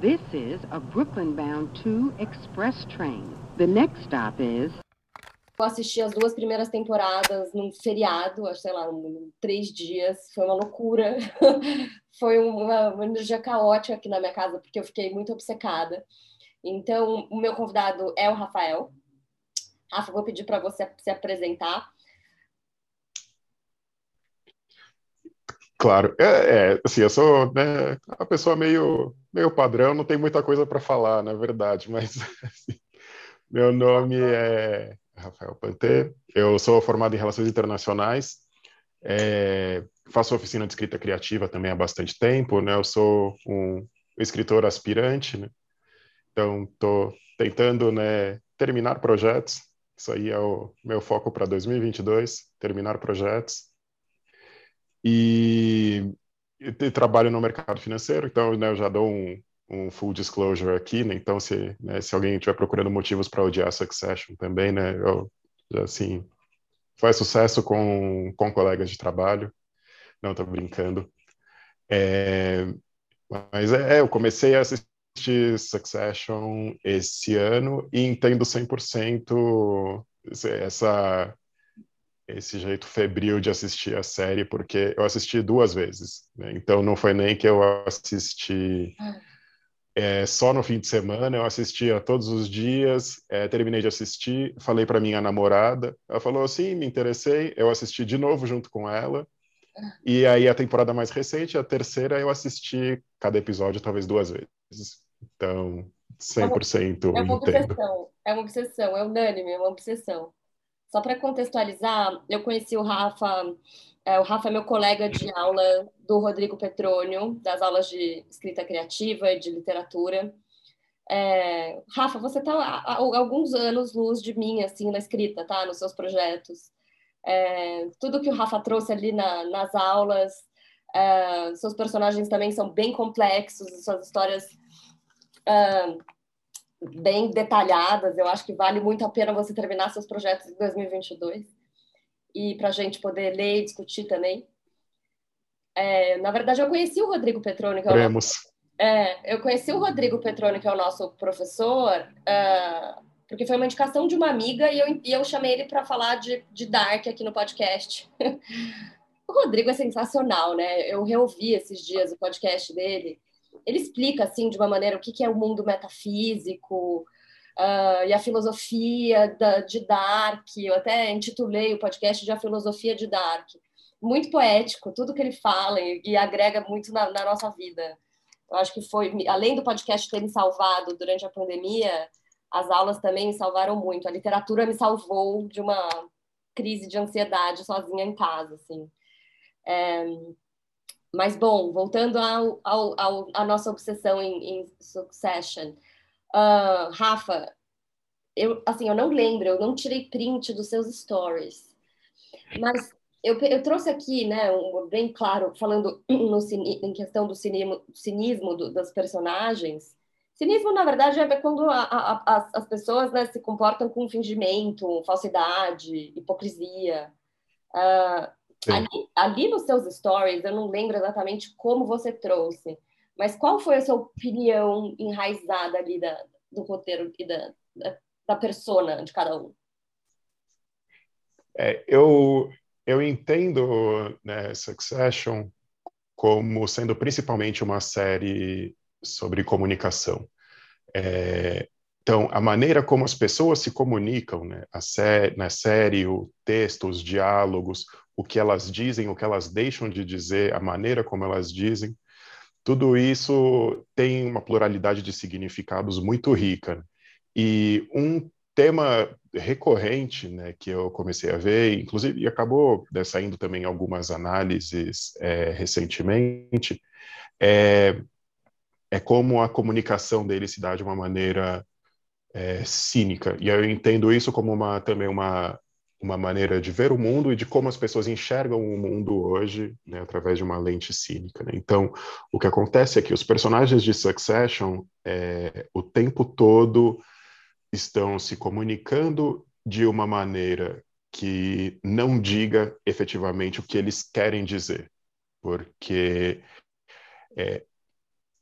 This is a Brooklyn-bound 2 express train. The next stop is Eu assisti as duas primeiras temporadas num feriado, sei lá, um, três dias. Foi uma loucura. Foi uma, uma energia caótica aqui na minha casa, porque eu fiquei muito obcecada. Então, o meu convidado é o Rafael. Rafa, vou pedir para você se apresentar. Claro, é, é, assim, eu sou né, uma pessoa meio, meio padrão, não tem muita coisa para falar, na verdade, mas assim, meu nome é Rafael Pantê, eu sou formado em Relações Internacionais, é, faço oficina de escrita criativa também há bastante tempo, né, eu sou um escritor aspirante, né, então estou tentando né, terminar projetos, isso aí é o meu foco para 2022, terminar projetos, e, e, trabalho no mercado financeiro, então né, eu já dou um, um full disclosure aqui, né? Então, se, né, se alguém estiver procurando motivos para odiar Succession também, né? Eu, assim, faz sucesso com, com colegas de trabalho. Não, estou brincando. É, mas é, eu comecei a assistir Succession esse ano e entendo 100% essa esse jeito febril de assistir a série, porque eu assisti duas vezes. Né? Então não foi nem que eu assisti é, só no fim de semana, eu assistia todos os dias, é, terminei de assistir, falei para minha namorada, ela falou assim, me interessei, eu assisti de novo junto com ela, e aí a temporada mais recente, a terceira, eu assisti cada episódio talvez duas vezes. Então, 100% é uma, é uma obsessão, é uma obsessão, é unânime, é uma obsessão. Só para contextualizar, eu conheci o Rafa, é, o Rafa é meu colega de aula do Rodrigo Petrônio, das aulas de escrita criativa e de literatura. É, Rafa, você está há, alguns anos luz de mim, assim, na escrita, tá? Nos seus projetos. É, tudo que o Rafa trouxe ali na, nas aulas, é, seus personagens também são bem complexos, suas histórias bem detalhadas. Eu acho que vale muito a pena você terminar seus projetos em 2022 e para a gente poder ler e discutir também. É, na verdade, eu conheci o Rodrigo Petroni, que é o nosso, é, eu conheci o Rodrigo Petroni, que é o nosso professor, uh, porque foi uma indicação de uma amiga e eu, e eu chamei ele para falar de, de Dark aqui no podcast. o Rodrigo é sensacional, né? Eu reouvi esses dias o podcast dele ele explica assim de uma maneira o que, que é o mundo metafísico uh, e a filosofia da, de Dark. Eu até intitulei o podcast de A Filosofia de Dark. Muito poético, tudo que ele fala e, e agrega muito na, na, nossa vida. Eu acho que foi, além do podcast ter me salvado durante a pandemia, as aulas também me salvaram muito. A literatura me salvou de uma crise de ansiedade sozinha em casa, assim. É, mas, bom, voltando ao, ao, ao à nossa obsessão em, em Succession. Uh, Rafa, eu, assim, eu não lembro, eu não tirei print dos seus stories. Mas eu, eu trouxe aqui, né, um, bem claro, falando no, em questão do cinismo, cinismo do, das personagens. Cinismo, na verdade, é quando a, a, as, as pessoas né, se comportam com fingimento, falsidade, hipocrisia. Uh, Ali, ali nos seus stories, eu não lembro exatamente como você trouxe, mas qual foi a sua opinião enraizada ali da, do roteiro e da, da, da persona de cada um? É, eu, eu entendo né, Succession como sendo principalmente uma série sobre comunicação. É, então, a maneira como as pessoas se comunicam, né, sé na série, o texto, os diálogos, o que elas dizem, o que elas deixam de dizer, a maneira como elas dizem, tudo isso tem uma pluralidade de significados muito rica. E um tema recorrente né, que eu comecei a ver, inclusive e acabou né, saindo também algumas análises é, recentemente, é, é como a comunicação dele se dá de uma maneira é, cínica. E eu entendo isso como uma, também uma uma maneira de ver o mundo e de como as pessoas enxergam o mundo hoje, né, através de uma lente cínica. Né? Então, o que acontece é que os personagens de Succession, é, o tempo todo, estão se comunicando de uma maneira que não diga efetivamente o que eles querem dizer, porque é,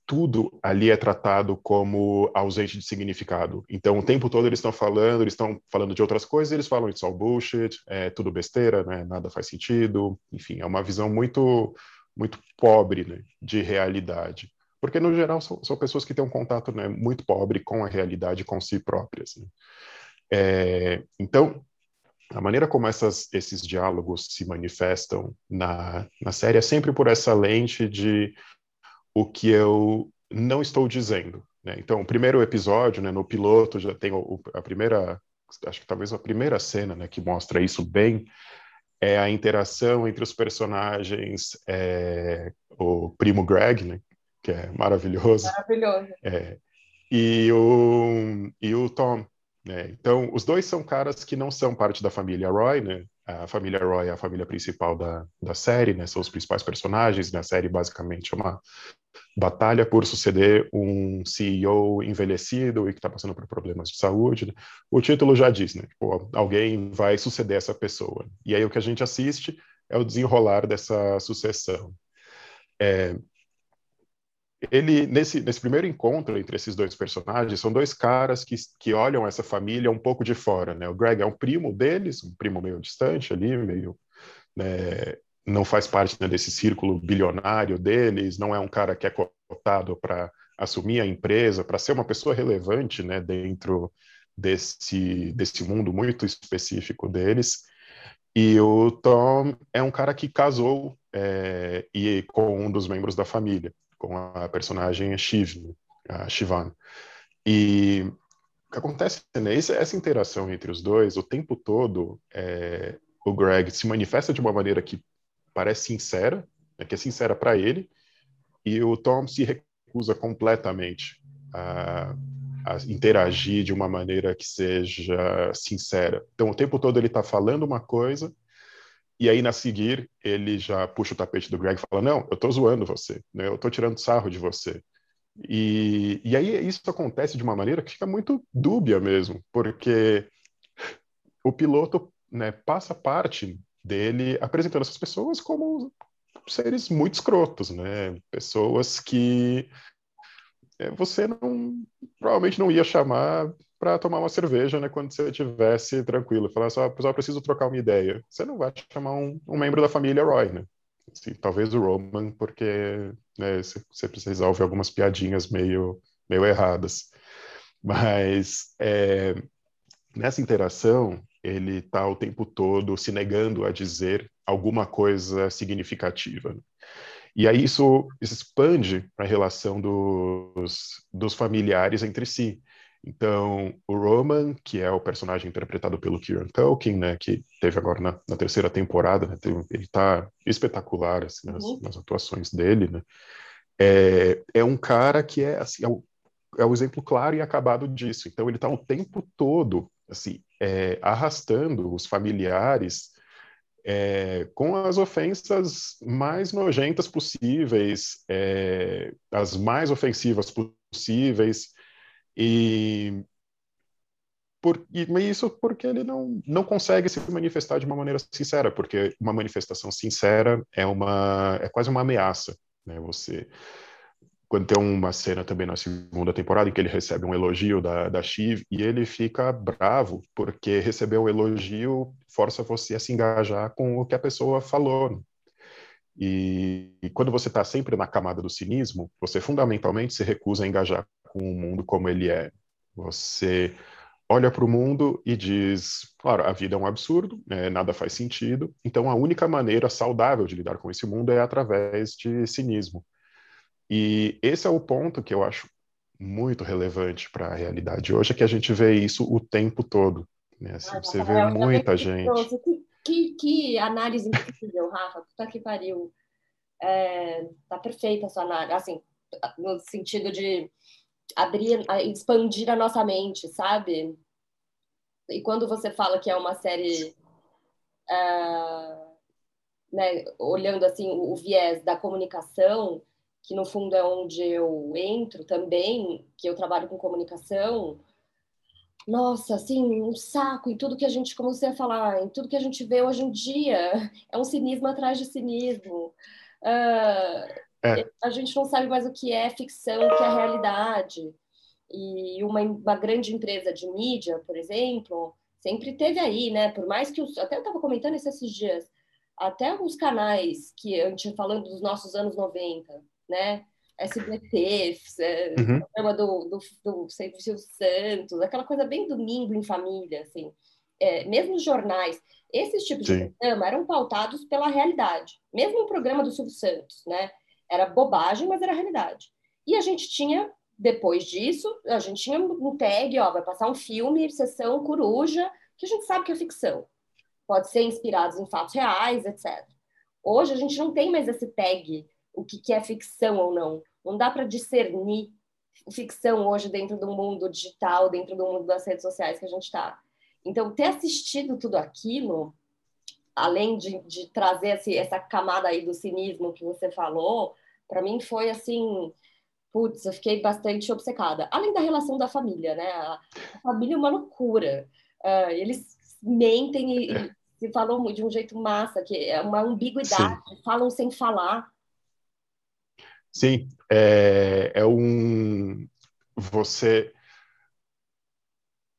tudo ali é tratado como ausente de significado. Então, o tempo todo eles estão falando, eles estão falando de outras coisas, eles falam it's all bullshit, é tudo besteira, né? Nada faz sentido. Enfim, é uma visão muito muito pobre né? de realidade. Porque, no geral, são, são pessoas que têm um contato né, muito pobre com a realidade, com si próprias. Né? É, então, a maneira como essas, esses diálogos se manifestam na, na série é sempre por essa lente de o que eu não estou dizendo. Né? Então, o primeiro episódio, né, no piloto, já tem o, a primeira, acho que talvez a primeira cena né, que mostra isso bem, é a interação entre os personagens, é, o primo Greg, né, que é maravilhoso. Maravilhoso. É, e, o, e o Tom, né? Então, os dois são caras que não são parte da família Roy, né? A família Roy é a família principal da, da série, né? São os principais personagens. Na série, basicamente, é uma batalha por suceder um CEO envelhecido e que está passando por problemas de saúde. Né? O título já diz, né? Tipo, alguém vai suceder essa pessoa. E aí o que a gente assiste é o desenrolar dessa sucessão. É, ele nesse, nesse primeiro encontro entre esses dois personagens são dois caras que, que olham essa família um pouco de fora né? O Greg é um primo deles um primo meio distante ali meio né, não faz parte né, desse círculo bilionário deles não é um cara que é cotado para assumir a empresa para ser uma pessoa relevante né dentro desse desse mundo muito específico deles. E o Tom é um cara que casou é, e com um dos membros da família com a personagem Shiv, a. E o que acontece, né, essa interação entre os dois, o tempo todo, é, o Greg se manifesta de uma maneira que parece sincera, né, que é sincera para ele, e o Tom se recusa completamente a, a, interagir de uma maneira que seja sincera. Então, o tempo todo ele está falando uma coisa e aí, na seguir, ele já puxa o tapete do Greg e fala: Não, eu tô zoando você, né? eu tô tirando sarro de você. E, e aí, isso acontece de uma maneira que fica muito dúbia mesmo, porque o piloto né, passa parte dele apresentando essas pessoas como seres muito escrotos, né? Pessoas que é, você não provavelmente não ia chamar para tomar uma cerveja, né, quando você estivesse tranquilo, falar só, pessoal, preciso trocar uma ideia. Você não vai chamar um, um membro da família Roy, né? Assim, talvez o Roman, porque né, você, você ouvir algumas piadinhas meio, meio erradas. Mas é, nessa interação, ele está o tempo todo se negando a dizer alguma coisa significativa. E aí isso, isso expande a relação dos, dos familiares entre si. Então, o Roman, que é o personagem interpretado pelo Kieran Culkin, né, que teve agora na, na terceira temporada, né, teve, ele está espetacular assim, nas, uhum. nas, atuações dele, né, é, é um cara que é, assim, é o, é o exemplo claro e acabado disso. Então, ele está o tempo todo assim, é, arrastando os familiares é, com as ofensas mais nojentas possíveis, é, as mais ofensivas possíveis, e, por, e isso porque ele não, não consegue se manifestar de uma maneira sincera, porque uma manifestação sincera é uma é quase uma ameaça, né? Você quando tem uma cena também na segunda temporada em que ele recebe um elogio da, da Shiv e ele fica bravo porque receber um elogio força você a se engajar com o que a pessoa falou. E, e quando você está sempre na camada do cinismo, você fundamentalmente se recusa a engajar com o mundo como ele é. Você olha para o mundo e diz: claro, a vida é um absurdo, né, nada faz sentido, então a única maneira saudável de lidar com esse mundo é através de cinismo. E esse é o ponto que eu acho muito relevante para a realidade hoje, é que a gente vê isso o tempo todo. Né? Assim, você vê muita gente. Que, que, que, análise incrível, Rafa. Puta que pariu. É, tá perfeita essa análise. Assim, no sentido de abrir, expandir a nossa mente, sabe? E quando você fala que é uma série, uh, né, olhando assim o, o viés da comunicação, que no fundo é onde eu entro também, que eu trabalho com comunicação, nossa, assim, um saco em tudo que a gente, como você falar, em tudo que a gente vê hoje em dia, é um cinismo atrás de cinismo. Uh, É. A gente não sabe mais o que é ficção, o que é realidade. E uma, uma grande empresa de mídia, por exemplo, sempre teve aí, né? Por mais que os, até eu estava comentando isso esses dias, até os canais que a gente falando dos nossos anos 90, né? SBT, é, uhum. programa do, do, do Silvio Santos, aquela coisa bem domingo em família, assim. É, mesmo os jornais, esses tipos Sim. de programa eram pautados pela realidade. Mesmo o programa do Silvio Santos, né? Era bobagem, mas era realidade. E a gente tinha, depois disso, a gente tinha um tag, ó, vai passar um filme, sessão coruja, que a gente sabe que é ficção. Pode ser inspirados em fatos reais, etc. Hoje a gente não tem mais esse tag, o que, que é ficção ou não. Não dá para discernir ficção hoje dentro do mundo digital, dentro do mundo das redes sociais que a gente está. Então, ter assistido tudo aquilo, além de, de trazer esse, essa camada aí do cinismo que você falou, para mim foi assim, putz, eu fiquei bastante obcecada. Além da relação da família, né? A, família é uma loucura. Uh, eles mentem e, é. e, falam de um jeito massa, que é uma ambiguidade, Sim. falam sem falar. Sim, é, é um. Você.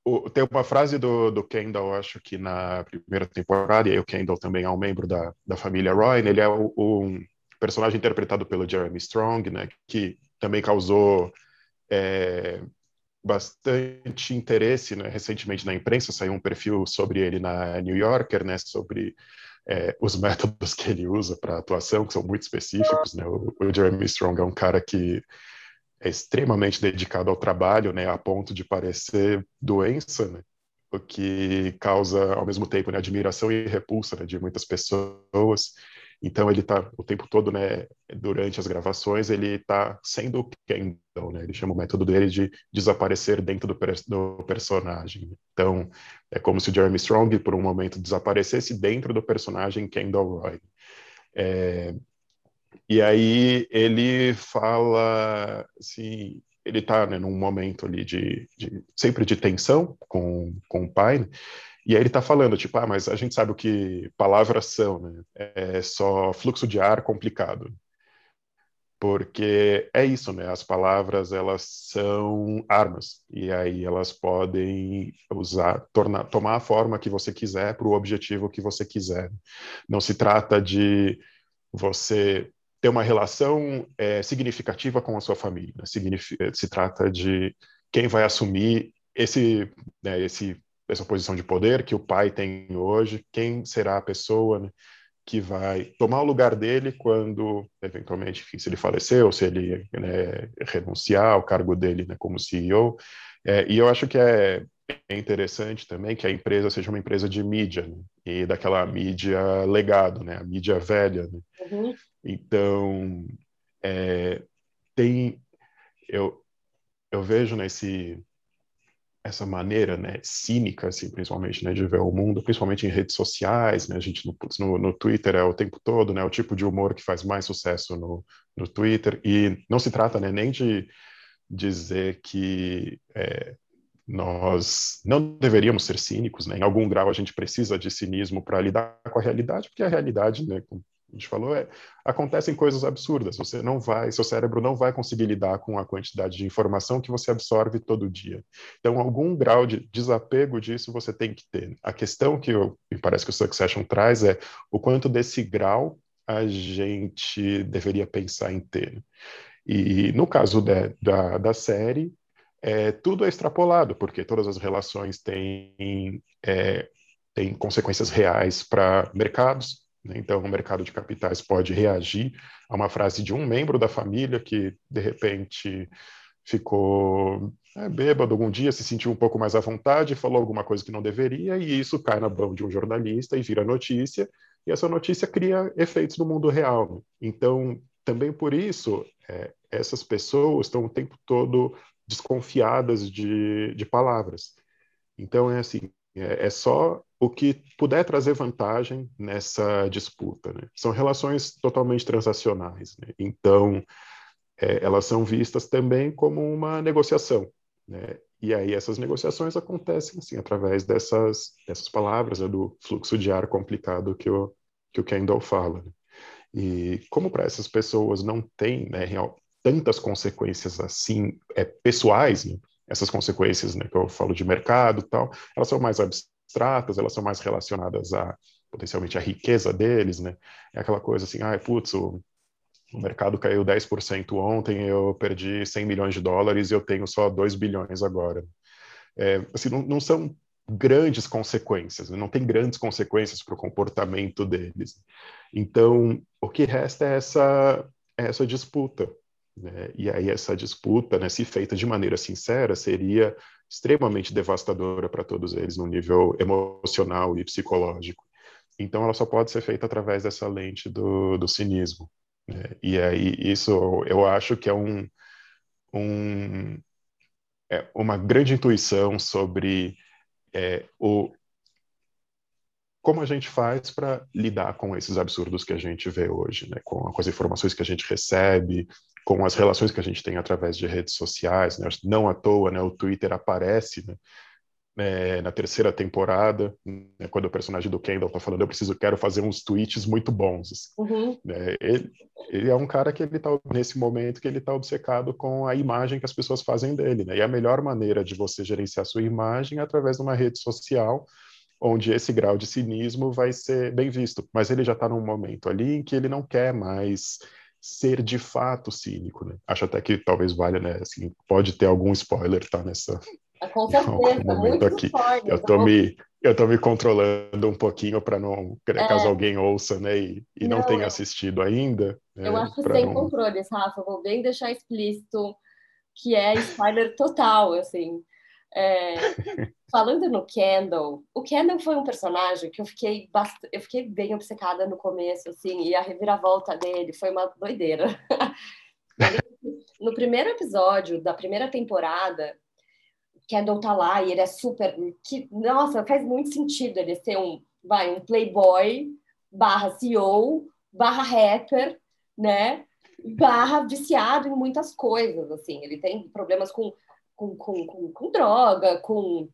O, tem uma frase do, do Kendall, acho que na primeira temporada, e aí o Kendall também é um membro da, da família Roy, ele é o, um personagem interpretado pelo Jeremy Strong, né, que também causou é, bastante interesse né, recentemente na imprensa, saiu um perfil sobre ele na New Yorker, né, sobre é, os métodos que ele usa para atuação, que são muito específicos. Né? O, o, Jeremy Strong é um cara que é extremamente dedicado ao trabalho, né, a ponto de parecer doença, né? o que causa, ao mesmo tempo, né, admiração e repulsa né, de muitas pessoas. Então ele está o tempo todo, né, durante as gravações, ele está sendo o Kendall, né? Ele chama o método dele de desaparecer dentro do, do, personagem. Então é como se o Jeremy Strong por um momento desaparecesse dentro do personagem Kendall Roy. É, e aí ele fala assim, ele está né, num momento ali de, de, sempre de tensão com, com o pai, né? E aí ele está falando, tipo, ah, mas a gente sabe o que palavras são, né? É só fluxo de ar complicado. Porque é isso, né? As palavras, elas são armas. E aí elas podem usar, tornar, tomar a forma que você quiser para o objetivo que você quiser. Não se trata de você ter uma relação é, significativa com a sua família. se trata de quem vai assumir esse, né, esse essa posição de poder que o pai tem hoje, quem será a pessoa né, que vai tomar o lugar dele quando, eventualmente, se ele falecer ou se ele né, renunciar ao cargo dele né, como CEO. É, e eu acho que é, é, interessante também que a empresa seja uma empresa de mídia, né, e daquela mídia legado, né, a mídia velha. Né? Uhum. Então, é, tem... Eu, eu vejo nesse essa maneira, né, cínica, assim, principalmente, né, de ver o mundo, principalmente em redes sociais, né, a gente no, no, no, Twitter é o tempo todo, né, o tipo de humor que faz mais sucesso no, no Twitter, e não se trata, né, nem de dizer que é, nós não deveríamos ser cínicos, né, em algum grau a gente precisa de cinismo para lidar com a realidade, porque a realidade, né, a gente falou, é, acontecem coisas absurdas. Você não vai, seu cérebro não vai conseguir lidar com a quantidade de informação que você absorve todo dia. Então, algum grau de desapego disso você tem que ter. A questão que eu, me parece que o Succession traz é o quanto desse grau a gente deveria pensar em ter. E no caso de, da, da série, é, tudo é extrapolado, porque todas as relações têm, é, têm consequências reais para mercados? Então, o mercado de capitais pode reagir a uma frase de um membro da família que, de repente, ficou é, bêbado algum dia, se sentiu um pouco mais à vontade, falou alguma coisa que não deveria, e isso cai na mão de um jornalista e vira notícia, e essa notícia cria efeitos no mundo real. Né? Então, também por isso, é, essas pessoas estão o tempo todo desconfiadas de, de palavras. Então, é assim, é, é só o que puder trazer vantagem nessa disputa. Né? São relações totalmente transacionais. Né? Então, é, elas são vistas também como uma negociação. Né? E aí essas negociações acontecem assim, através dessas, dessas palavras, né? do fluxo de ar complicado que o, que o Kendall fala. Né? E como para essas pessoas não tem né, real, tantas consequências assim é, pessoais, né? essas consequências que eu falo de mercado tal, elas são mais abstratas, elas são mais relacionadas a potencialmente a riqueza deles, né? É aquela coisa assim, ah, putz, o, o mercado caiu 10% ontem, eu perdi 100 milhões de dólares e eu tenho só 2 bilhões agora. É, assim, não, não, são grandes consequências, né? não tem grandes consequências para o comportamento deles. Então, o que resta é essa, é essa disputa. Né? E aí, essa disputa, né, se feita de maneira sincera, seria extremamente devastadora para todos eles no nível emocional e psicológico. Então, ela só pode ser feita através dessa lente do, do cinismo. Né? E aí, isso eu acho que é um, um é uma grande intuição sobre é, o como a gente faz para lidar com esses absurdos que a gente vê hoje, né? com, com, as informações que a gente recebe, com as relações que a gente tem através de redes sociais. Né? Não à toa, né? o Twitter aparece né? é, na terceira temporada, né, quando o personagem do Kendall está falando, eu preciso, quero fazer uns tweets muito bons. Assim. Uhum. É, ele, ele, é um cara que ele está nesse momento que ele está obcecado com a imagem que as pessoas fazem dele, né? E a melhor maneira de você gerenciar sua imagem é através de uma rede social onde esse grau de cinismo vai ser bem visto. Mas ele já está num momento ali em que ele não quer mais ser de fato cínico, né? Acho até que talvez valha, né? Assim, pode ter algum spoiler, tá? Nessa, com certeza, muito aqui. Eu tô me eu tô me controlando um pouquinho para não é. caso alguém ouça, né, e, e não, não tenha assistido ainda. Né, eu acho sem não... controles, Rafa. Vou bem deixar explícito que é spoiler total, assim. É, falando no Kendall, o Kendall foi um personagem que eu fiquei bast... eu fiquei bem obcecada no começo, assim, e a reviravolta dele foi uma doideira. no primeiro episódio da primeira temporada, Kendall tá lá e ele é super. Que, nossa, faz muito sentido ele ser um, vai, um playboy barra CEO, barra rapper, né? Barra viciado em muitas coisas, assim. Ele tem problemas com, com, com, com, com droga, com.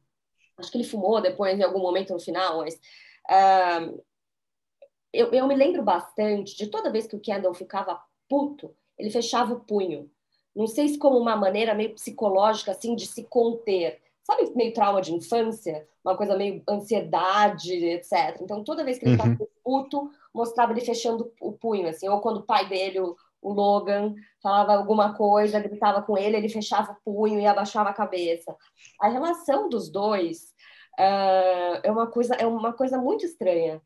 Acho que ele fumou depois, em algum momento no final, mas. Uh, eu, eu me lembro bastante de toda vez que o Kendall ficava puto, ele fechava o punho não sei se como uma maneira meio psicológica, assim, de se conter. Sabe, meio trauma de infância? Uma coisa meio ansiedade, etc. Então, toda vez que ele estava uhum. puto, mostrava ele fechando o punho, assim. Ou quando o pai dele, o, o Logan, falava alguma coisa, gritava com ele, ele fechava o punho e abaixava a cabeça. A relação dos dois uh, é, uma coisa, é uma coisa muito estranha.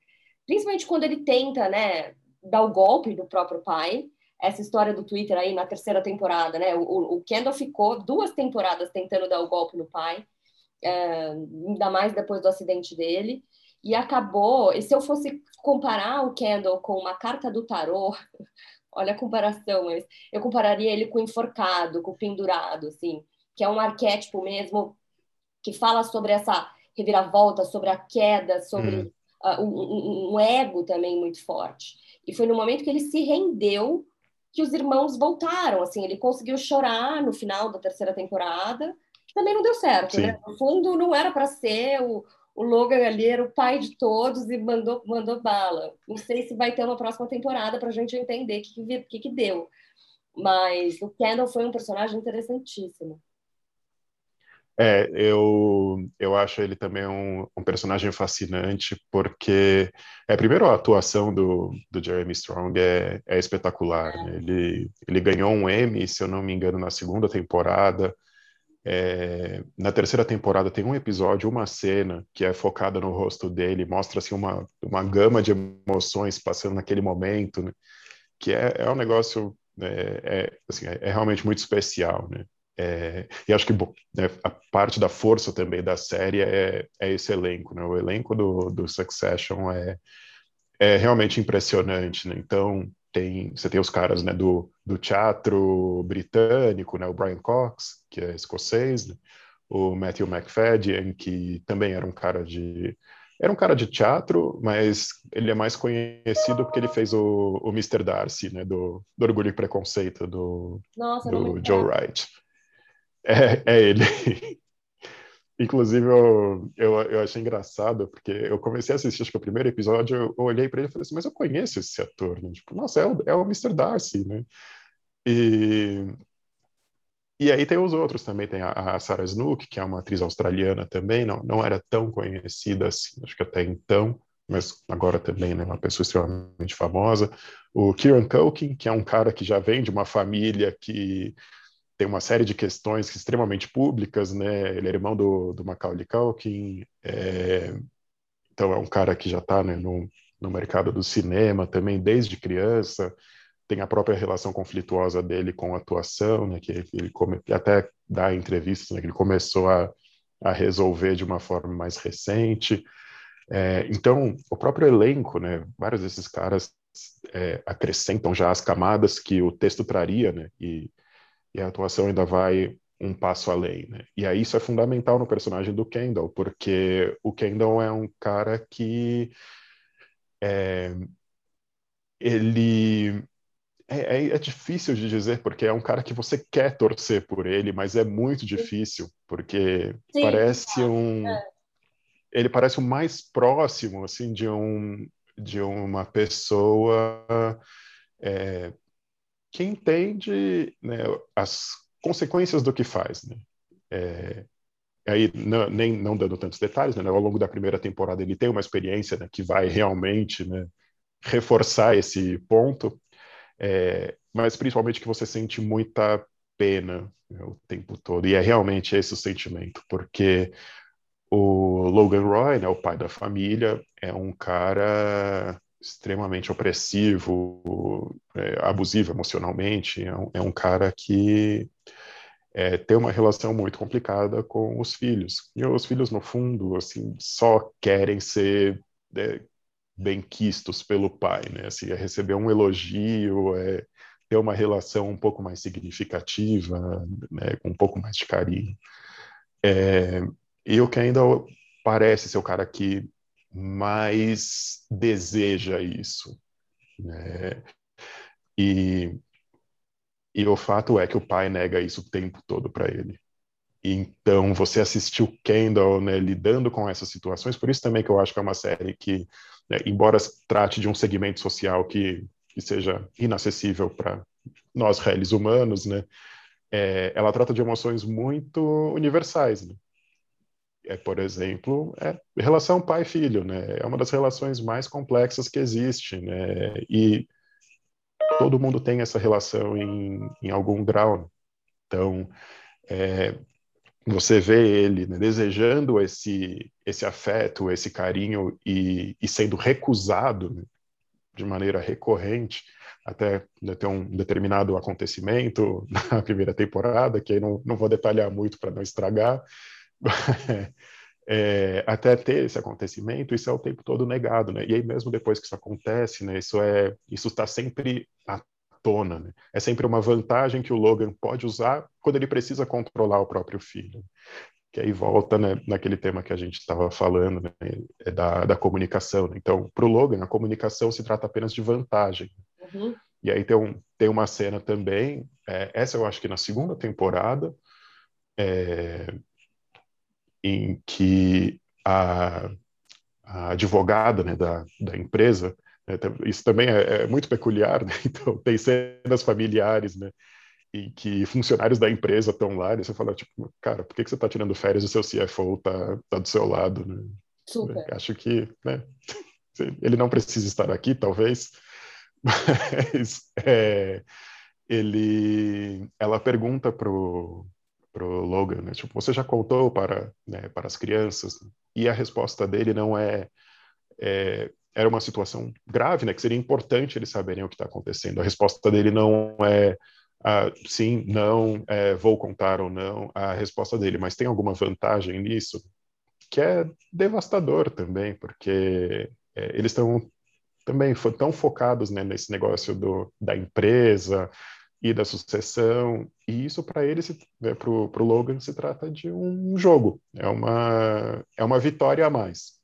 Principalmente quando ele tenta, né, dar o golpe do próprio pai, essa história do Twitter aí na terceira temporada, né? O, o Kendall ficou duas temporadas tentando dar o golpe no pai, é, ainda mais depois do acidente dele, e acabou. E se eu fosse comparar o Kendall com uma carta do tarô, olha a comparação, mas eu compararia ele com o enforcado, com o pendurado, assim, que é um arquétipo mesmo que fala sobre essa reviravolta, sobre a queda, sobre hum. uh, um, um, um ego também muito forte. E foi no momento que ele se rendeu que os irmãos voltaram, assim, ele conseguiu chorar no final da terceira temporada, que também não deu certo, né? Sim. né? No fundo, não era para ser o, o Logan ali era o pai de todos e mandou, mandou bala. Não sei se vai ter uma próxima temporada para a gente entender o que, que, que deu. Mas o Kendall foi um personagem interessantíssimo. É, eu, eu acho ele também um, um personagem fascinante, porque, é, primeiro, a atuação do, do Jeremy Strong é, é espetacular. Né? Ele, ele ganhou um Emmy, se eu não me engano, na segunda temporada. É, na terceira temporada tem um episódio, uma cena que é focada no rosto dele, mostra assim, uma, uma gama de emoções passando naquele momento, né? que é, é um negócio é, é, assim, é, é realmente muito especial, né? É, e acho que bom, né, a parte da força também da série é, é esse elenco, né? O elenco do, do Succession é, é realmente impressionante, né? Então tem você tem os caras né, do, do teatro britânico, né? O Brian Cox, que é escocês, né? o Matthew McFadden, que também era um cara de era um cara de teatro, mas ele é mais conhecido porque ele fez o, o Mr. Darcy, né, do, do Orgulho e Preconceito, do, Nossa, do Joe Wright. É, é ele. Inclusive, eu, eu, eu, achei engraçado, porque eu comecei a assistir, acho que o primeiro episódio, eu, eu olhei para ele e falei assim, mas eu conheço esse ator, né? Tipo, nossa, é o, é o Mr. Darcy, né? E, e aí tem os outros também, tem a, a Sarah Snook, que é uma atriz australiana também, não, não era tão conhecida assim, acho que até então, mas agora também, né, uma pessoa extremamente famosa. O Kieran Culkin, que é um cara que já vem de uma família que tem uma série de questões extremamente públicas, né? Ele é irmão do, do Macaulay Culkin, é... então é um cara que já está né, no, no mercado do cinema também desde criança. Tem a própria relação conflituosa dele com a atuação, né? Que ele come... até dá entrevistas, né? Que ele começou a, a resolver de uma forma mais recente. É, então, o próprio elenco, né? Vários desses caras é, acrescentam já as camadas que o texto traria, né? E e a atuação ainda vai um passo além, né? E aí isso é fundamental no personagem do Kendall, porque o Kendall é um cara que é, ele é, é, é, difícil de dizer porque é um cara que você quer torcer por ele, mas é muito difícil porque Sim, parece um é. ele parece o mais próximo assim de um de uma pessoa é, que entende né, as consequências do que faz. Né? É, aí, não, nem não dando tantos detalhes, né, ao longo da primeira temporada ele tem uma experiência né, que vai realmente né, reforçar esse ponto, é, mas principalmente que você sente muita pena né, o tempo todo, e é realmente esse o sentimento, porque o Logan Roy, né, o pai da família, é um cara extremamente opressivo, é, abusivo emocionalmente, é um, é um cara que é, tem uma relação muito complicada com os filhos. E os filhos, no fundo, assim, só querem ser é, bem-quistos pelo pai, né? Assim, é receber um elogio, é ter uma relação um pouco mais significativa, né? com um pouco mais de carinho. É, e o que ainda parece ser o cara que mais deseja isso. Né? E, e o fato é que o pai nega isso o tempo todo para ele. Então, você assistiu Kendall né, lidando com essas situações, por isso também que eu acho que é uma série que, né, embora trate de um segmento social que, que seja inacessível para nós réis humanos, né, é, ela trata de emoções muito universais. Né? É, por exemplo, é relação pai-filho, né? É uma das relações mais complexas que existe, né? E todo mundo tem essa relação em, em algum grau. Então, é, você vê ele né, desejando esse esse afeto, esse carinho e, e sendo recusado né, de maneira recorrente, até né, ter um determinado acontecimento na primeira temporada, que aí não, não vou detalhar muito para não estragar, é, até ter esse acontecimento, isso é o tempo todo negado, né? E aí mesmo depois que isso acontece, né? Isso é, isso está sempre à tona, né? É sempre uma vantagem que o Logan pode usar quando ele precisa controlar o próprio filho. Que aí volta né, naquele tema que a gente estava falando, né, é da, da comunicação. Né? Então, para o Logan, a comunicação se trata apenas de vantagem. Uhum. E aí tem, um, tem uma cena também, é, essa eu acho que na segunda temporada, é, em que a, a advogada né, da, da empresa, né, isso também é, é, muito peculiar, né? então tem cenas familiares, né, em que funcionários da empresa estão lá, e você fala, tipo, cara, por que, que você está tirando férias e o seu CFO está tá do seu lado? Né? Super. Acho que né, ele não precisa estar aqui, talvez, mas é, ele, ela pergunta pro para o Logan, né? Tipo, você já contou para, né, para as crianças? E a resposta dele não é, é, era uma situação grave, né? Que seria importante eles saberem o que está acontecendo. A resposta dele não é ah, sim, não, é, vou contar ou não. A resposta dele, mas tem alguma vantagem nisso? Que é devastador também, porque é, eles estão também tão focados né, nesse negócio do, da empresa, e da sucessão. E isso para ele, né, para o Logan, se trata de um jogo, é uma, é uma vitória a mais,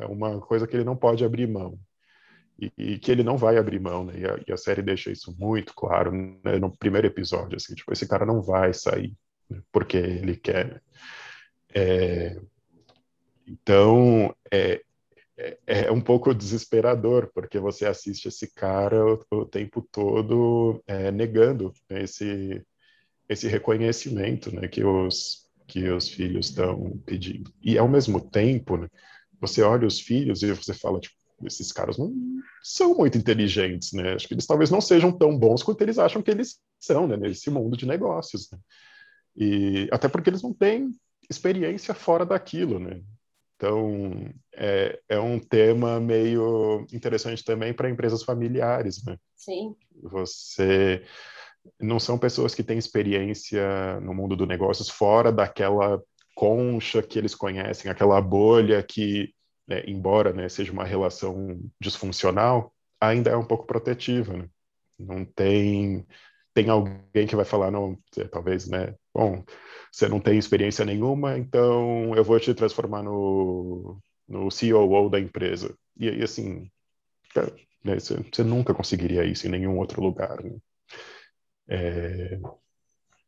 é uma coisa que ele não pode abrir mão. E, e que ele não vai abrir mão, né? E a, e a série deixa isso muito claro né, no primeiro episódio, assim, tipo, esse cara não vai sair, né, porque ele quer. É, então, é, é, é, um pouco desesperador, porque você assiste esse cara o, o tempo todo é, negando esse, esse reconhecimento né, que, os, que os filhos estão pedindo. E, ao mesmo tempo, né, você olha os filhos e você fala, tipo, esses caras não são muito inteligentes, né? Acho que eles talvez não sejam tão bons quanto eles acham que eles são, né? Nesse mundo de negócios. Né? E até porque eles não têm experiência fora daquilo, né? Então, é, é um tema meio interessante também para empresas familiares, né? Sim. Você não são pessoas que têm experiência no mundo do negócios fora daquela concha que eles conhecem, aquela bolha que, né, embora né, seja uma relação disfuncional, ainda é um pouco protetiva, né? Não tem tem alguém que vai falar não, talvez, né? Bom, você não tem experiência nenhuma, então eu vou te transformar no no COO da empresa. E aí assim, né, você, você, nunca conseguiria isso em nenhum outro lugar. Né? É,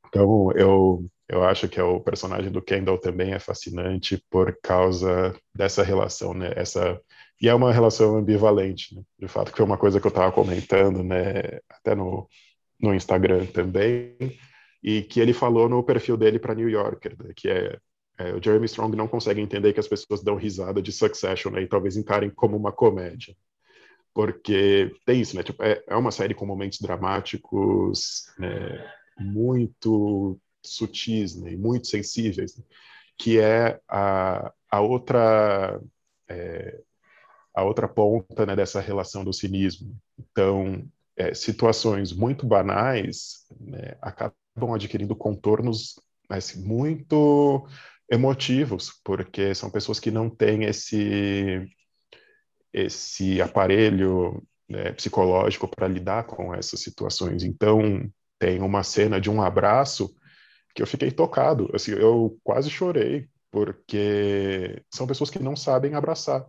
então eu eu acho que é o personagem do Kendall também é fascinante por causa dessa relação, né? Essa e é uma relação ambivalente, né? de fato que foi uma coisa que eu estava comentando, né? Até no no Instagram também e que ele falou no perfil dele para New Yorker, né? que é, é, o Jeremy Strong não consegue entender que as pessoas dão risada de Succession né? e talvez encarem como uma comédia porque tem isso, né? Tipo, é, é uma série com momentos dramáticos né? muito sutis né, e muito sensíveis, né, que é a, a outra é, a outra ponta né, dessa relação do cinismo. Então, é, situações muito banais né, acabam adquirindo contornos assim, muito emotivos, porque são pessoas que não têm esse esse aparelho né, psicológico para lidar com essas situações. Então, tem uma cena de um abraço que eu fiquei tocado, assim, eu quase chorei, porque são pessoas que não sabem abraçar.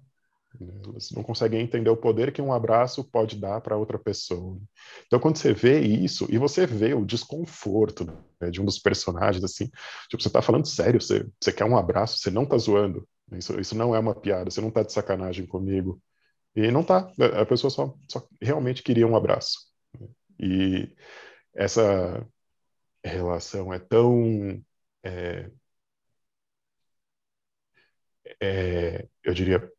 Elas não conseguem entender o poder que um abraço pode dar para outra pessoa. Então, quando você vê isso, e você vê o desconforto né, de um dos personagens, assim, tipo, você está falando sério, você, você quer um abraço, você não está zoando. Isso, isso não é uma piada, você não está de sacanagem comigo. E não tá. A pessoa só, só realmente queria um abraço. E essa relação é tão. É, é, eu diria.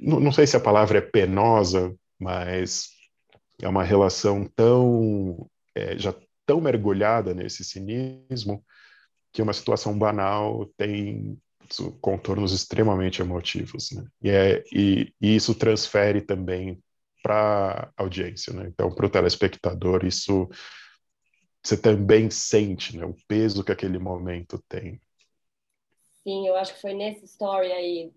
Não, não sei se a palavra é penosa, mas é uma relação tão. É, já tão mergulhada nesse cinismo que uma situação banal tem contornos extremamente emotivos, né? E, é, e, e isso transfere também para a audiência, né? Então, para o telespectador, isso você também sente né, o peso que aquele momento tem. Sim, eu acho que foi nessa história aí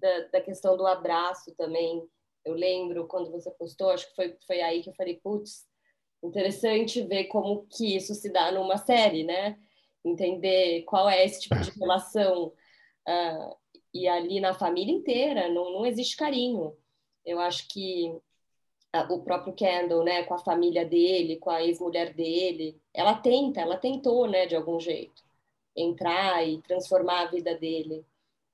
da, da questão do abraço também. Eu lembro quando você postou, acho que foi, foi aí que eu falei, putz, interessante ver como que isso se dá numa série, né? Entender qual é esse tipo de relação. Uh, e ali na família inteira não, não existe carinho. Eu acho que o próprio Kendall, né, com a família dele, com a ex-mulher dele, ela tenta, ela tentou, né, de algum jeito, entrar e transformar a vida dele.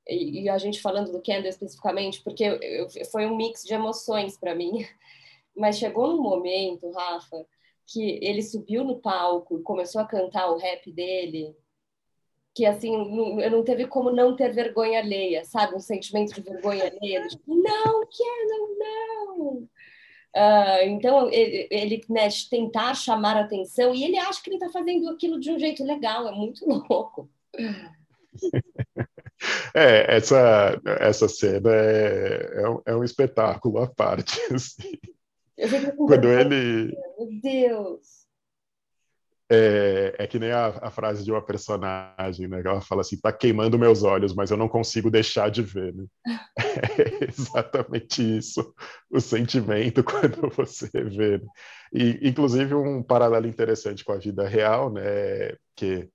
E, e a gente falando do Kendall especificamente, porque eu, eu, foi um mix de emoções para mim, mas chegou num momento, Rafa, que ele subiu no palco e começou a cantar o rap dele, que assim, não, eu não teve como não ter vergonha alheia, sabe? Um sentimento de vergonha alheia, tipo, não, Kendall, não! Uh, então, ele, ele né, tentar chamar a atenção, e ele acha que ele está fazendo aquilo de um jeito legal, é muito louco. É, essa, essa cena é, é, um, é um espetáculo à parte. Assim. Quando ele. Meu Deus! É, é que nem a, a, frase de uma personagem, né? Ela fala assim, tá queimando meus olhos, mas eu não consigo deixar de ver, né? É exatamente isso, o sentimento quando você vê. Né? E, inclusive, um paralelo interessante com a vida real, né? Que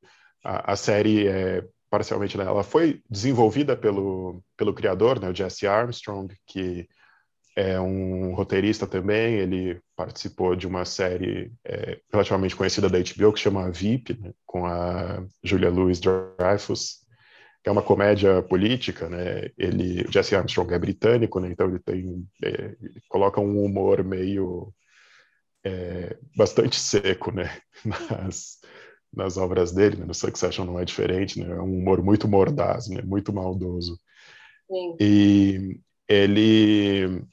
a, a série é parcialmente, né, ela foi desenvolvida pelo, pelo criador, né, o Jesse Armstrong, que é um roteirista também, ele participou de uma série é, relativamente conhecida da HBO que chama VIP, né, com a Julia Louis-Dreyfus, que é uma comédia política, né? Ele, o Jesse Armstrong é britânico, né? Então ele tem, é, ele coloca um humor meio é, bastante seco, né? Nas, nas obras dele, né? no Succession não é diferente, né? É um humor muito mordaz, né? Muito maldoso. Sim. E ele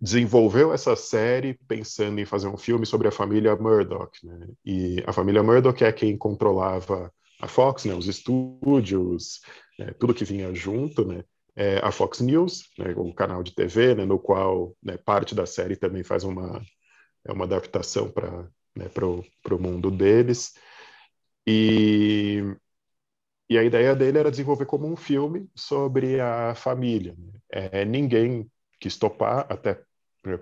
desenvolveu essa série pensando em fazer um filme sobre a família Murdoch, né? E a família Murdoch é quem controlava a Fox, né? Os estúdios, né? tudo que vinha junto, né? É a Fox News, né? o canal de TV, né? no qual né, parte da série também faz uma é uma adaptação para né, o mundo deles. E, e a ideia dele era desenvolver como um filme sobre a família. Né? É, ninguém quis topar, até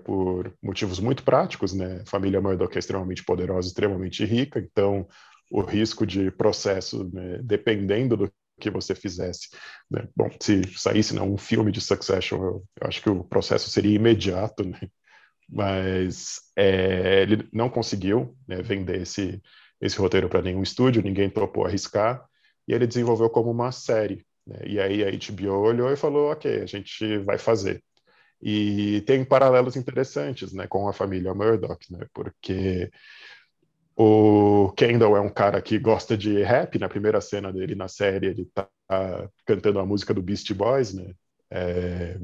por motivos muito práticos, né? Família Murdoch é extremamente poderosa, extremamente rica, então o risco de processo, né, dependendo do que você fizesse. Né? Bom, se saísse não, um filme de Succession, eu, eu, acho que o processo seria imediato, né? mas é, ele não conseguiu né, vender esse, esse roteiro para nenhum estúdio, ninguém topou arriscar, e ele desenvolveu como uma série. Né? E aí a HBO olhou e falou: ok, a gente vai fazer. E tem paralelos interessantes né, com a família Murdoch, né, porque o Kendall é um cara que gosta de rap, na primeira cena dele na série ele está cantando a música do Beastie Boys, né, é,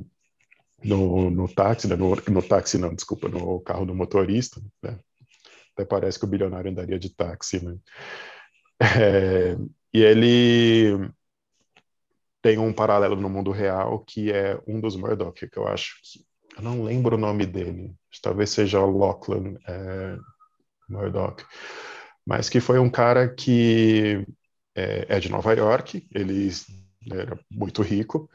no, no táxi, né, no, no táxi não, desculpa, no carro do motorista, né, até parece que o bilionário andaria de táxi, né? É, e ele tem um paralelo no mundo real que é um dos Murdoch, que eu acho que eu não lembro o nome dele, talvez seja Lachlan é, Murdoch, mas que foi um cara que é, é de Nova York, ele era muito rico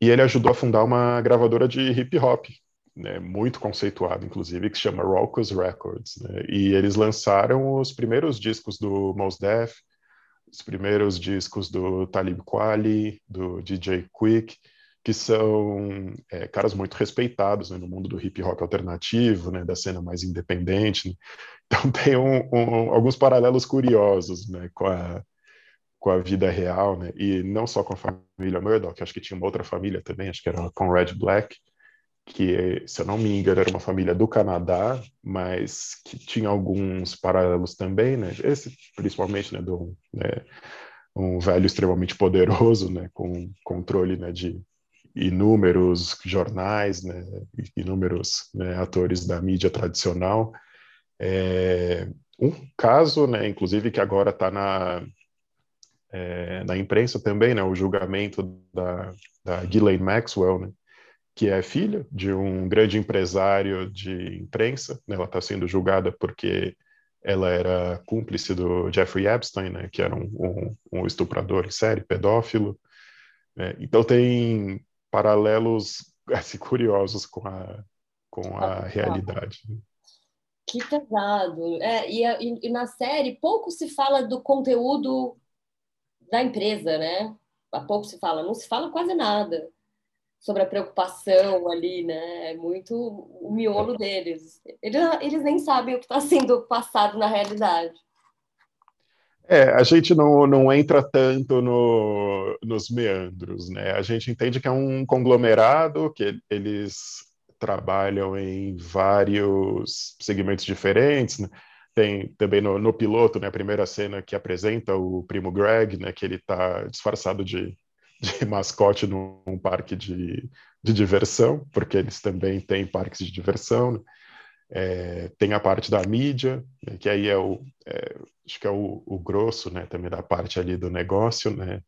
e ele ajudou a fundar uma gravadora de hip hop né, muito conceituado, inclusive, que se chama Raucous Records. Né, e eles lançaram os primeiros discos do Mos Def, os primeiros discos do Talib Kweli, do DJ Quick, que são é, caras muito respeitados né, no mundo do hip hop alternativo, né, da cena mais independente. Né. Então tem um, um, alguns paralelos curiosos né, com, a, com a vida real, né, e não só com a família Murdoch, acho que tinha uma outra família também, acho que era com Red Black, que, se eu não me engano, era uma família do Canadá, mas que tinha alguns paralelos também, né? Esse, principalmente, né, do, né, um velho extremamente poderoso, né, com controle, né, de inúmeros jornais, né, inúmeros né, atores da mídia tradicional. É, um caso, né, inclusive, que agora está na, é, na imprensa também, né, o julgamento da, da Ghislaine Maxwell, né, que é filha de um grande empresário de imprensa. Né? Ela está sendo julgada porque ela era cúmplice do Jeffrey Epstein, né? que era um, um, um estuprador em série, pedófilo. Né? Então tem paralelos assim, curiosos com a, com a ah, realidade. Que pesado. É, e, e, e na série pouco se fala do conteúdo da empresa, né? Há pouco se fala, não se fala quase nada sobre a preocupação ali, né? É muito o miolo deles. Eles, eles nem sabem o que está sendo passado na realidade. É, a gente não, não entra tanto no, nos meandros, né? A gente entende que é um conglomerado, que eles trabalham em vários segmentos diferentes, né? Tem também no, no piloto, né, a primeira cena que apresenta o primo Greg, né, que ele está disfarçado de de mascote num parque de, de diversão, porque eles também têm parques de diversão. Né? É, tem a parte da mídia, né, que aí é o, é, acho que é o, o, grosso, né, também da parte ali do negócio, né,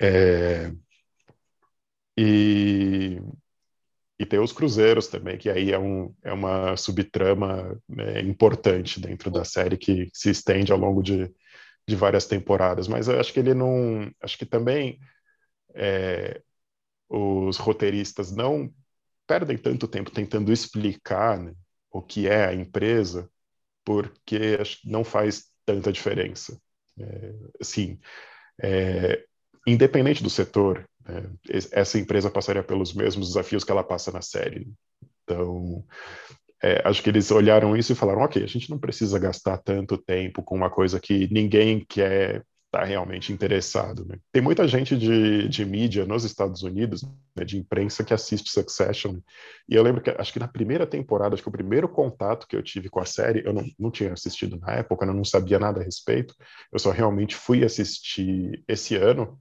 é, e, e tem os cruzeiros também, que aí é, um, é uma subtrama né, importante dentro da série que se estende ao longo de, de várias temporadas, mas eu acho que ele não, acho que também é, os roteiristas não perdem tanto tempo tentando explicar né, o que é a empresa, porque não faz tanta diferença. É, assim, é, independente do setor, né, essa empresa passaria pelos mesmos desafios que ela passa na série. Então, é, acho que eles olharam isso e falaram: ok, a gente não precisa gastar tanto tempo com uma coisa que ninguém quer está realmente interessado. Né? Tem muita gente de, de mídia nos Estados Unidos, né, de imprensa, que assiste Succession. E eu lembro que, acho que na primeira temporada, acho que o primeiro contato que eu tive com a série, eu não, não tinha assistido na época, eu não sabia nada a respeito, eu só realmente fui assistir esse ano.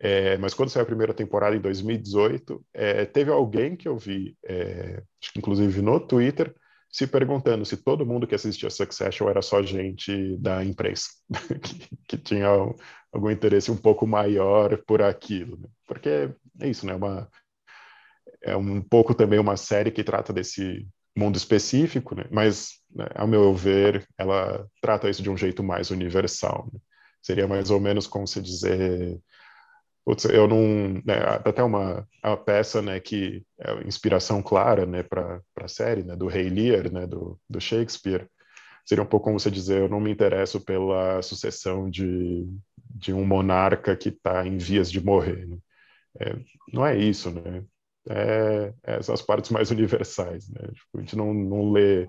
É, mas quando saiu a primeira temporada, em 2018, é, teve alguém que eu vi, é, acho que inclusive no Twitter, se perguntando se todo mundo que assistia Succession era só gente da imprensa, que, que, tinha algum interesse um pouco maior por aquilo. Né? Porque é isso, né? Uma, é um pouco também uma série que trata desse mundo específico, né? mas, né, ao meu ver, ela trata isso de um jeito mais universal. Né? Seria mais ou menos como se dizer Putz, eu não. Né, até uma, uma peça né, que é inspiração clara né, para a série, né, do Rei Lear, né, do, do Shakespeare. Seria um pouco como você dizer: eu não me interesso pela sucessão de, de um monarca que está em vias de morrer. Né? É, não é isso, né? É, é essas partes mais universais. Né? Tipo, a gente não, não lê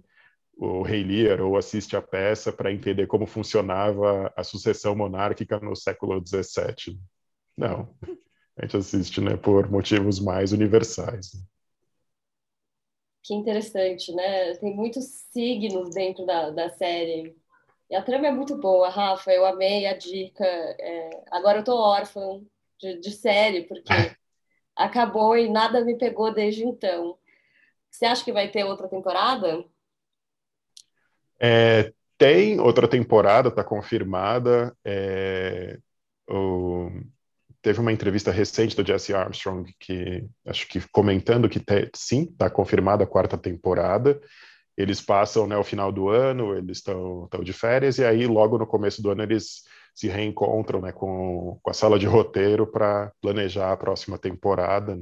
o Rei Lear ou assiste a peça para entender como funcionava a sucessão monárquica no século XVII. Não, a gente assiste, né, por motivos mais universais. Que interessante, né? Tem muitos signos dentro da, da série. E a trama é muito boa, Rafa. Eu amei a dica. É... Agora eu tô órfã de, de série, porque acabou e nada me pegou desde então. Você acha que vai ter outra temporada? É, tem outra temporada, está confirmada. É, o, teve uma entrevista recente do Jesse Armstrong que acho que comentando que te, sim, está confirmada a quarta temporada. Eles passam né, o final do ano, eles estão de férias e aí logo no começo do ano eles se reencontram né, com, com a sala de roteiro para planejar a próxima temporada.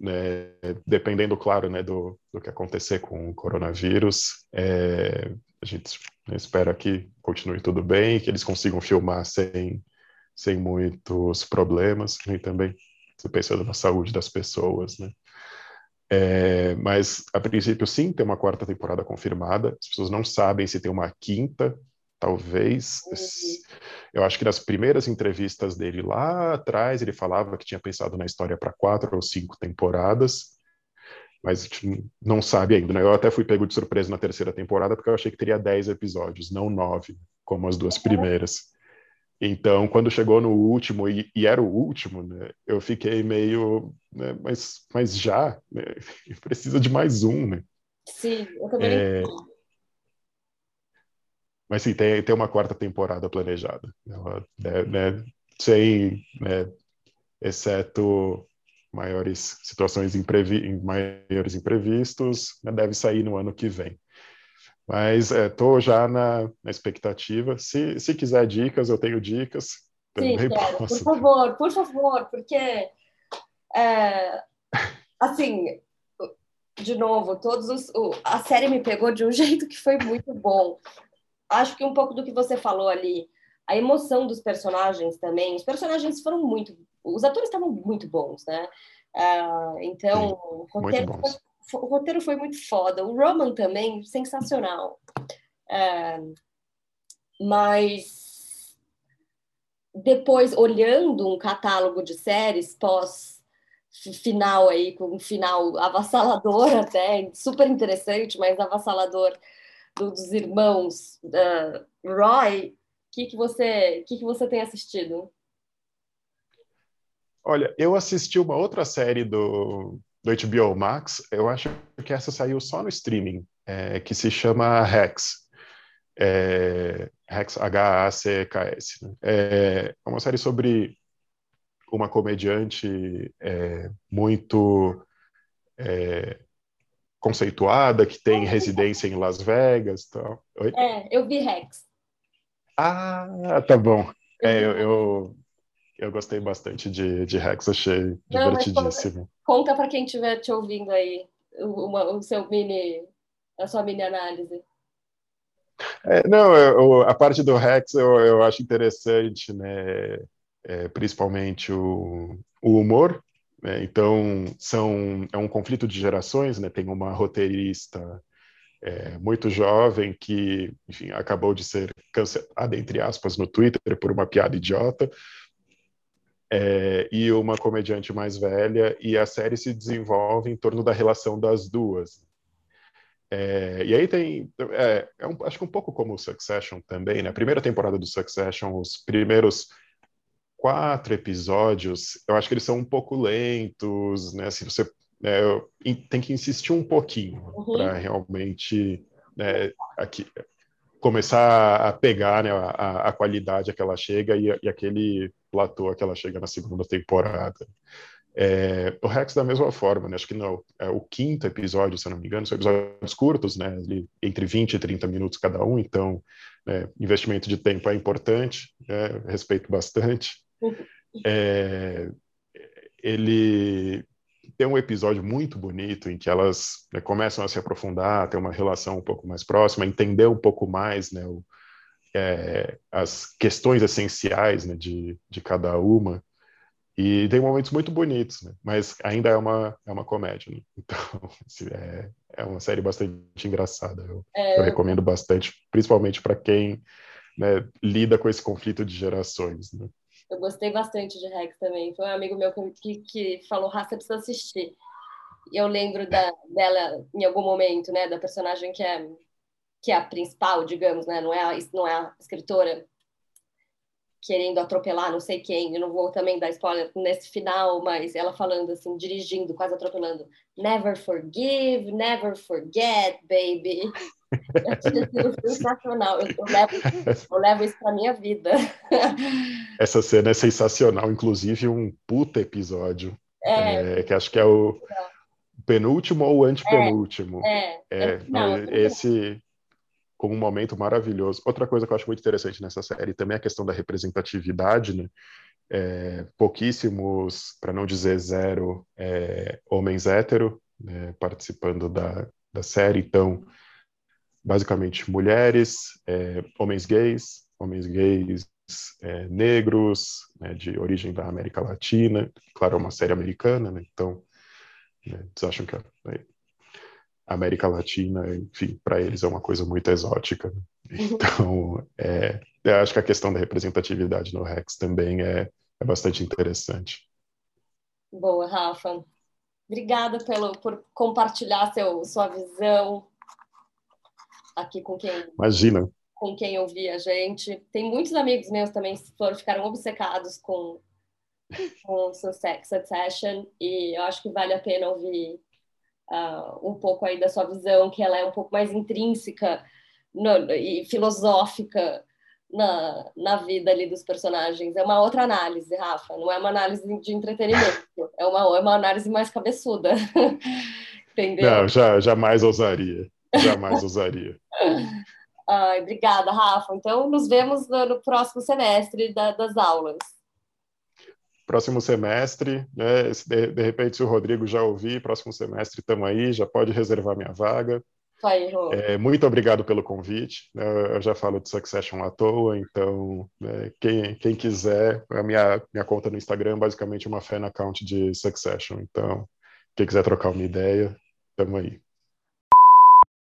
Né, dependendo, claro, né, do, do que acontecer com o coronavírus, é, a gente espera que continue tudo bem, que eles consigam filmar sem sem muitos problemas, e também você pensando na saúde das pessoas, né? É, mas, a princípio, sim, tem uma quarta temporada confirmada. As pessoas não sabem se tem uma quinta, talvez. Uhum. Eu acho que nas primeiras entrevistas dele lá atrás, ele falava que tinha pensado na história para quatro ou cinco temporadas, mas a gente não sabe ainda. Né? Eu até fui pego de surpresa na terceira temporada, porque eu achei que teria dez episódios, não nove, como as duas primeiras. Então, quando chegou no último, e, e era o último, né, eu fiquei meio, né, mas, mas já, né, precisa de mais um, né? Sim, eu também é... Mas sim, tem, tem uma quarta temporada planejada. Ela, né, né sem, né, exceto maiores situações imprevi maiores imprevistos, né, deve sair no ano que vem. Mas estou é, já na, na, expectativa. Se, se quiser dicas, eu tenho dicas. Sim, quero. Por favor, por favor, porque é, assim, de novo, todos os, o, a série me pegou de um jeito que foi muito bom. Acho que um pouco do que você falou ali, a emoção dos personagens também. Os personagens foram muito, os atores estavam muito bons, né? Uh, então, Sim, o roteiro foi o roteiro foi muito foda. O Roman também, sensacional. É, mas depois, olhando um catálogo de séries pós final aí, com um final avassalador até, super interessante, mas avassalador dos irmãos uh, Roy, o que, que, você, que, que você tem assistido? Olha, eu assisti uma outra série do, do HBO Max, eu acho que essa saiu só no streaming, é, que se chama Rex. É, Rex, H-A-C-K-S. Né? É, é uma série sobre uma comediante é, muito é, conceituada, que tem residência em Las Vegas. Tal. Oi? É, eu vi Rex. Ah, tá bom. É, eu, eu, eu gostei bastante de, de Rex, achei Não, divertidíssimo. Conta, conta para quem estiver te ouvindo aí uma, o seu mini, a sua mini análise. É, não, eu, a parte do Rex eu, eu acho interessante, né? É, principalmente o, o humor. Né? Então, são, é um conflito de gerações, né? Tem uma roteirista é, muito jovem que, enfim, acabou de ser cancelada, entre aspas, no Twitter por uma piada idiota, é, e uma comediante mais velha, e a série se desenvolve em torno da relação das duas. É, e aí tem, é, é um, acho que um pouco como o Succession também, né? A primeira temporada do Succession, os primeiros quatro episódios, eu acho que eles são um pouco lentos, né? Assim, você é, tem que insistir um pouquinho uhum. para realmente né, aqui, começar a pegar né, a, a, qualidade a que ela chega e, e, aquele platô que ela chega na segunda temporada. É, o Rex da mesma forma, né? acho que não, é o quinto episódio, se eu não me engano, são episódios curtos, né? entre 20 e 30 minutos cada um, então né, investimento de tempo é importante, né? respeito bastante. Uhum. É, ele tem um episódio muito bonito em que elas né, começam a se aprofundar, ter uma relação um pouco mais próxima, entender um pouco mais né, o, é, as questões essenciais né, de, de cada uma. E tem momentos muito bonitos, né? mas ainda é uma, é uma comédia. Né? Então, é, é uma série bastante engraçada. Eu, é... eu recomendo bastante, principalmente para quem né, lida com esse conflito de gerações. Né? Eu gostei bastante de Rex também. Foi um amigo meu que, que falou, Raça, precisa assistir. E eu lembro da, dela em algum momento, né, da personagem que é que é a principal, digamos, né, não é a, não é a escritora querendo atropelar não sei quem, eu não vou também dar spoiler nesse final, mas ela falando assim, dirigindo, quase atropelando, never forgive, never forget, baby. sensacional. Eu, eu, levo, eu levo isso para minha vida. Essa cena é sensacional, inclusive um puta episódio. É, é, que acho que é o penúltimo ou antepenúltimo. É, é, é não, esse como um momento maravilhoso. Outra coisa que eu acho muito interessante nessa série também é a questão da representatividade, né? É, pouquíssimos, para não dizer zero, é, homens hétero né, participando da, da série, então basicamente mulheres, é, homens gays, homens gays é, negros, né, de origem da América Latina, claro, é uma série americana, né, então né, eles acham que a América Latina, enfim, para eles é uma coisa muito exótica. Né? Uhum. Então, é, eu acho que a questão da representatividade no Rex também é, é bastante interessante. Boa, Rafa. Obrigada pelo, por compartilhar seu, sua visão aqui com quem. Imagina. Com quem ouvia a gente. Tem muitos amigos meus também que foram, ficaram obcecados com, com Succession e eu acho que vale a pena ouvir uh, um pouco aí da sua visão, que ela é um pouco mais intrínseca no, e filosófica na, na vida ali dos personagens. É uma outra análise, Rafa. Não é uma análise de entretenimento. É uma, é uma análise mais cabeçuda. Entendeu? Não, já, jamais ousaria. Jamais usaria. Ai, obrigada, Rafa. Então, nos vemos no, no próximo semestre da, das aulas. Próximo semestre, né? De, de, repente, se o Rodrigo já ouvir, próximo semestre estamos aí, já pode reservar minha vaga. Aí, é, muito obrigado pelo convite. Né? Eu já falo de Succession à toa, então né, quem, quem quiser, a minha, minha conta no Instagram é basicamente uma fan account de Succession. Então, quem quiser trocar uma ideia, estamos aí.